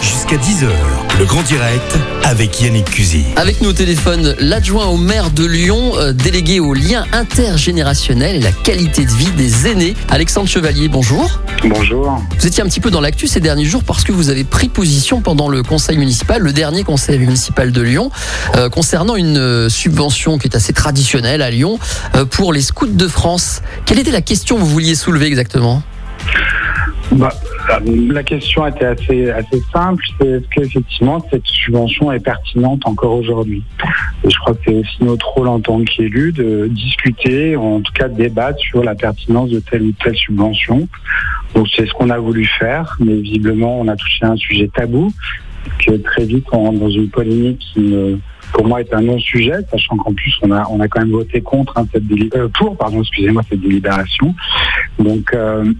Jusqu'à 10h, le grand direct avec Yannick Cusy. Avec nous au téléphone, l'adjoint au maire de Lyon, euh, délégué au lien intergénérationnel et la qualité de vie des aînés, Alexandre Chevalier, bonjour. Bonjour. Vous étiez un petit peu dans l'actu ces derniers jours parce que vous avez pris position pendant le conseil municipal, le dernier conseil municipal de Lyon, euh, concernant une euh, subvention qui est assez traditionnelle à Lyon euh, pour les scouts de France. Quelle était la question que vous vouliez soulever exactement? Bah, la question était assez, assez simple, c'est est-ce qu'effectivement cette subvention est pertinente encore aujourd'hui? Et je crois que c'est aussi notre rôle en tant qu'élu de discuter, en tout cas de débattre sur la pertinence de telle ou telle subvention. Donc c'est ce qu'on a voulu faire, mais visiblement on a touché à un sujet tabou, que très vite on rentre dans une polémique qui me- pour moi est un non-sujet, sachant qu'en plus on a on a quand même voté contre hein, cette euh, pour pardon excusez-moi cette délibération. Donc euh,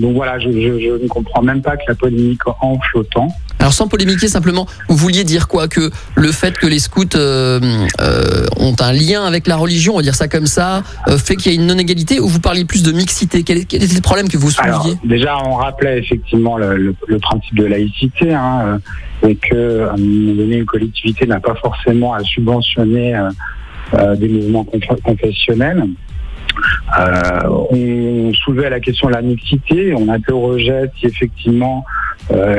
donc voilà, je, je, je ne comprends même pas que la polémique enfle autant. Alors sans polémiquer simplement, vous vouliez dire quoi? Que le fait que les scouts euh, euh, ont un lien avec la religion, on va dire ça comme ça, euh, fait qu'il y a une non-égalité ou vous parliez plus de mixité? Quel, quel était le problème que vous Alors souleviez? déjà on rappelait effectivement le, le- le principe de laïcité hein, et que à un moment donné une collectivité n'a pas forcément à subventionner des mouvements conf- confessionnels. On soulevait la question de la mixité, on interrogeait si effectivement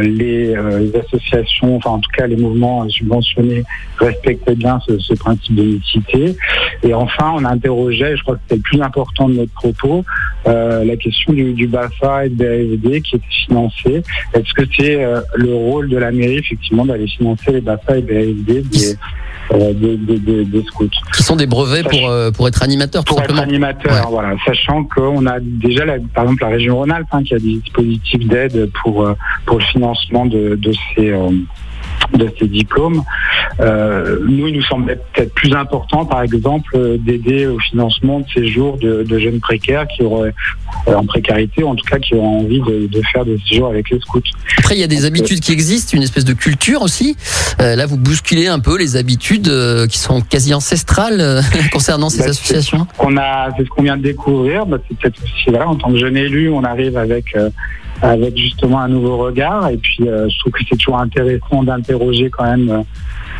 les, euh, les associations, enfin en tout cas les mouvements subventionnés respectaient bien ce, ce principe de mixité. Et enfin, on interrogeait, je crois que c'était le plus important de notre propos, euh, la question du, du BAFA et de BAFD qui était financé. Est-ce que c'est euh, le rôle de la mairie effectivement d'aller financer les BAFA et BAFD des, euh, des, des- des- des scouts? Qui sont des brevets pour, euh, pour être animateur tout pour être simplement animateur, Ouais. voilà, sachant qu'on a déjà, la- par exemple, la région Rhône-Alpes hein, qui a des dispositifs d'aide pour euh, pour le financement de, de ces euh, de ces diplômes. Euh, nous, il nous semblait peut-être plus important, par exemple, euh, d'aider au financement de ces jours de, de jeunes précaires qui auraient euh, en précarité, ou en tout cas qui auraient envie de, de faire des séjours avec les scouts. Après, il y a des habitudes qui existent, une espèce de culture aussi. Euh, là, vous bousculez un peu les habitudes euh, qui sont quasi ancestrales euh, concernant ces Bah, c'est- associations. c'est ce qu'on vient de découvrir. Bah, c'est peut-être aussi voilà, en tant que jeune élu, on arrive avec euh, avec justement un nouveau regard. Et puis, euh, je trouve que c'est toujours intéressant d'interroger quand même euh,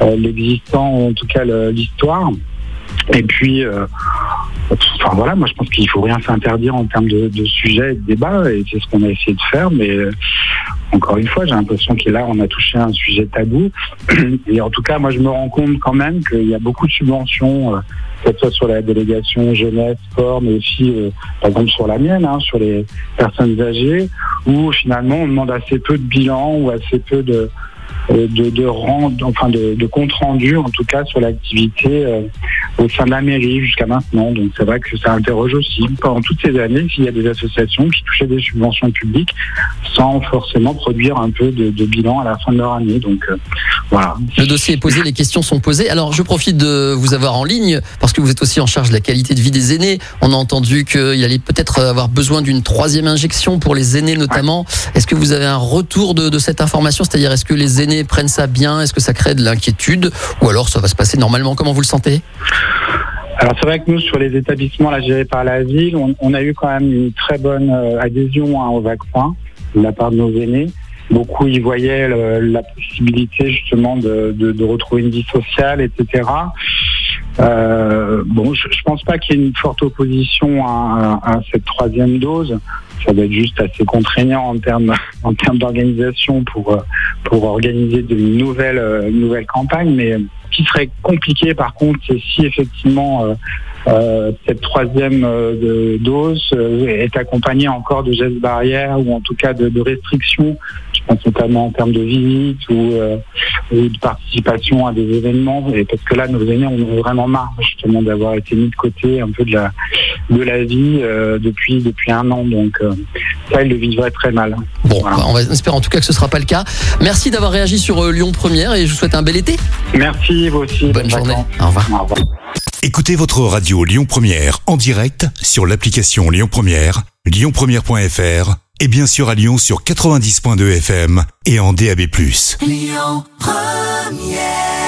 euh, l'existant, ou en tout cas l'histoire. Et puis, enfin voilà, moi je pense qu'il faut rien s'interdire en termes de, de sujets et de débats, et c'est ce qu'on a essayé de faire. Mais euh, encore une fois, j'ai l'impression que là, on a touché un sujet tabou. Et en tout cas, moi, je me rends compte quand même qu'il y a beaucoup de subventions, euh, que ce soit sur la délégation jeunesse, sport, mais aussi, euh, par exemple, sur la mienne, hein, sur les personnes âgées, où finalement, on demande assez peu de bilan ou assez peu de de, de rend- enfin de, de compte rendu en tout cas sur l'activité euh, au sein de la mairie jusqu'à maintenant. Donc c'est vrai que ça interroge aussi pendant toutes ces années s'il y a des associations qui touchaient des subventions publiques sans forcément produire un peu de, de bilan à la fin de leur année. Donc euh, voilà. Le dossier est posé, les questions sont posées. Alors, je profite de vous avoir en ligne parce que vous êtes aussi en charge de la qualité de vie des aînés. On a entendu qu'il allait peut-être avoir besoin d'une troisième injection pour les aînés notamment. Est-ce que vous avez un retour de, de cette information? C'est-à-dire, est-ce que les aînés prennent ça bien? Est-ce que ça crée de l'inquiétude? Ou alors ça va se passer normalement? Comment vous le sentez? Alors c'est vrai que nous, sur les établissements gérés par la on, a eu quand même une très bonne euh, adhésion hein, au vaccin de la part de nos aînés. Beaucoup y voyaient la possibilité justement de, retrouver une vie sociale, etc. Euh, bon, je, je pense pas qu'il y ait une forte opposition à cette troisième dose. Ça va être juste assez contraignant en termes en termes d'organisation pour euh, pour organiser de nouvelles euh, une nouvelle campagne, mais ce qui serait compliqué par contre, c'est si effectivement euh, euh, cette troisième euh, dose euh, est accompagnée encore de gestes barrières ou en tout cas de, restrictions, je pense notamment en termes de visites ou, euh, ou de participation à des événements. Et parce que là, nos aînés, on en a vraiment marre justement d'avoir été mis de côté un peu de la de la vie euh, depuis depuis un an. Donc euh, ça, ils le vivraient très mal. Bon, Voilà. bah, on va espérer en tout cas que ce sera pas le cas. Merci d'avoir réagi sur euh, Lyon Première et je vous souhaite un bel été. Merci vous aussi. Bonne journée. Au revoir. Au revoir. Écoutez votre radio Lyon Première en direct sur l'application Lyon Première, lyonpremière.fr et bien sûr à Lyon sur 90.2 FM et en DAB+. Lyon Première